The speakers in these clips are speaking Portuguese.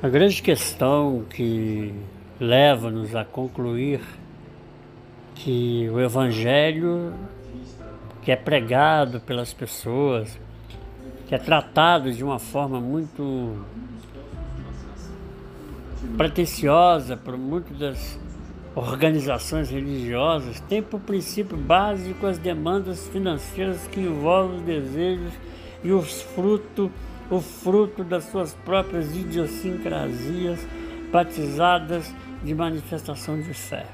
A grande questão que leva-nos a concluir que o Evangelho que é pregado pelas pessoas, que é tratado de uma forma muito pretensiosa por muitas das organizações religiosas, tem por princípio básico as demandas financeiras que envolvem os desejos e os frutos o fruto das suas próprias idiosincrasias batizadas de manifestação de fé.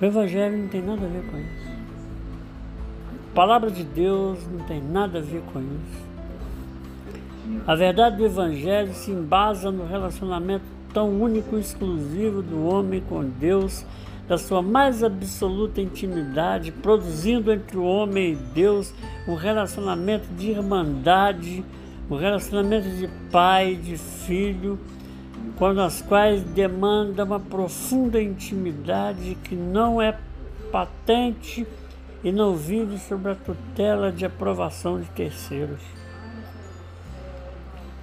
O Evangelho não tem nada a ver com isso. A palavra de Deus não tem nada a ver com isso. A verdade do Evangelho se embasa no relacionamento tão único e exclusivo do homem com Deus, da sua mais absoluta intimidade, produzindo entre o homem e Deus um relacionamento de irmandade o relacionamento de pai, de filho, quando as quais demanda uma profunda intimidade que não é patente e não vive sob a tutela de aprovação de terceiros.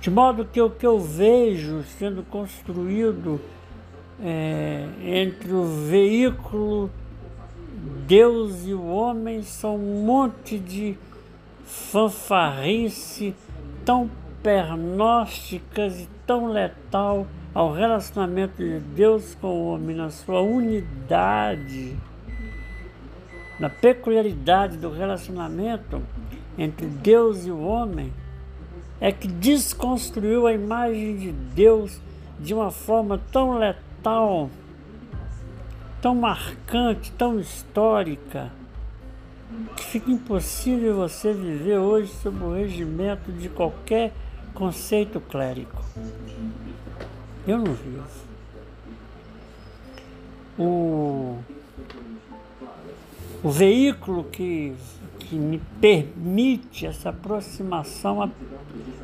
De modo que o que eu vejo sendo construído é, entre o veículo Deus e o homem são um monte de fanfarrice tão pernósticas e tão letal ao relacionamento de Deus com o homem, na sua unidade, na peculiaridade do relacionamento entre Deus e o homem, é que desconstruiu a imagem de Deus de uma forma tão letal, tão marcante, tão histórica que fica impossível você viver hoje sob o regimento de qualquer conceito clérico. Eu não vivo. O, o veículo que, que me permite essa aproximação,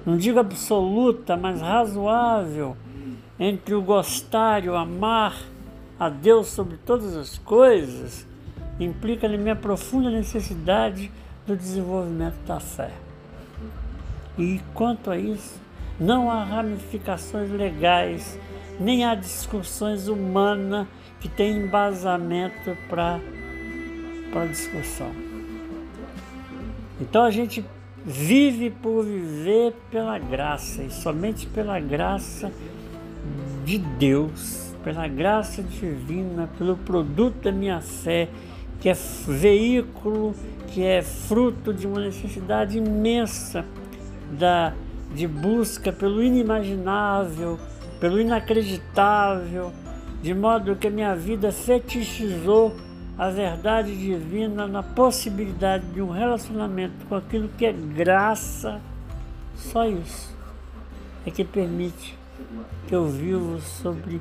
não digo absoluta, mas razoável, entre o gostar e o amar a Deus sobre todas as coisas, implica na minha profunda necessidade do desenvolvimento da fé. E quanto a isso, não há ramificações legais, nem há discussões humanas que tenham embasamento para a discussão. Então a gente vive por viver pela graça, e somente pela graça de Deus, pela graça divina, pelo produto da minha fé que é veículo, que é fruto de uma necessidade imensa da, de busca pelo inimaginável, pelo inacreditável, de modo que a minha vida fetichizou a verdade divina na possibilidade de um relacionamento com aquilo que é graça, só isso é que permite que eu vivo sobre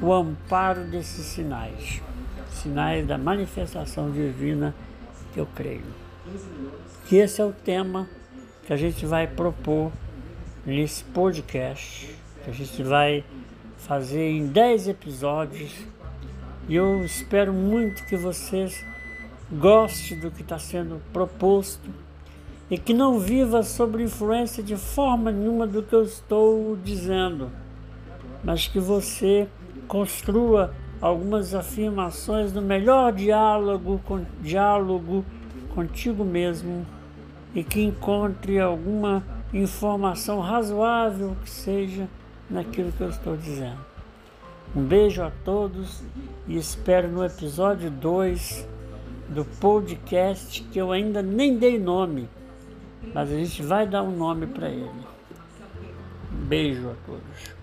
o amparo desses sinais sinais da manifestação divina que eu creio. Que esse é o tema que a gente vai propor nesse podcast, que a gente vai fazer em 10 episódios. E eu espero muito que vocês gostem do que está sendo proposto e que não viva sob influência de forma nenhuma do que eu estou dizendo, mas que você construa algumas afirmações do melhor diálogo, diálogo contigo mesmo e que encontre alguma informação razoável que seja naquilo que eu estou dizendo. Um beijo a todos e espero no episódio 2 do podcast que eu ainda nem dei nome, mas a gente vai dar um nome para ele. Um beijo a todos.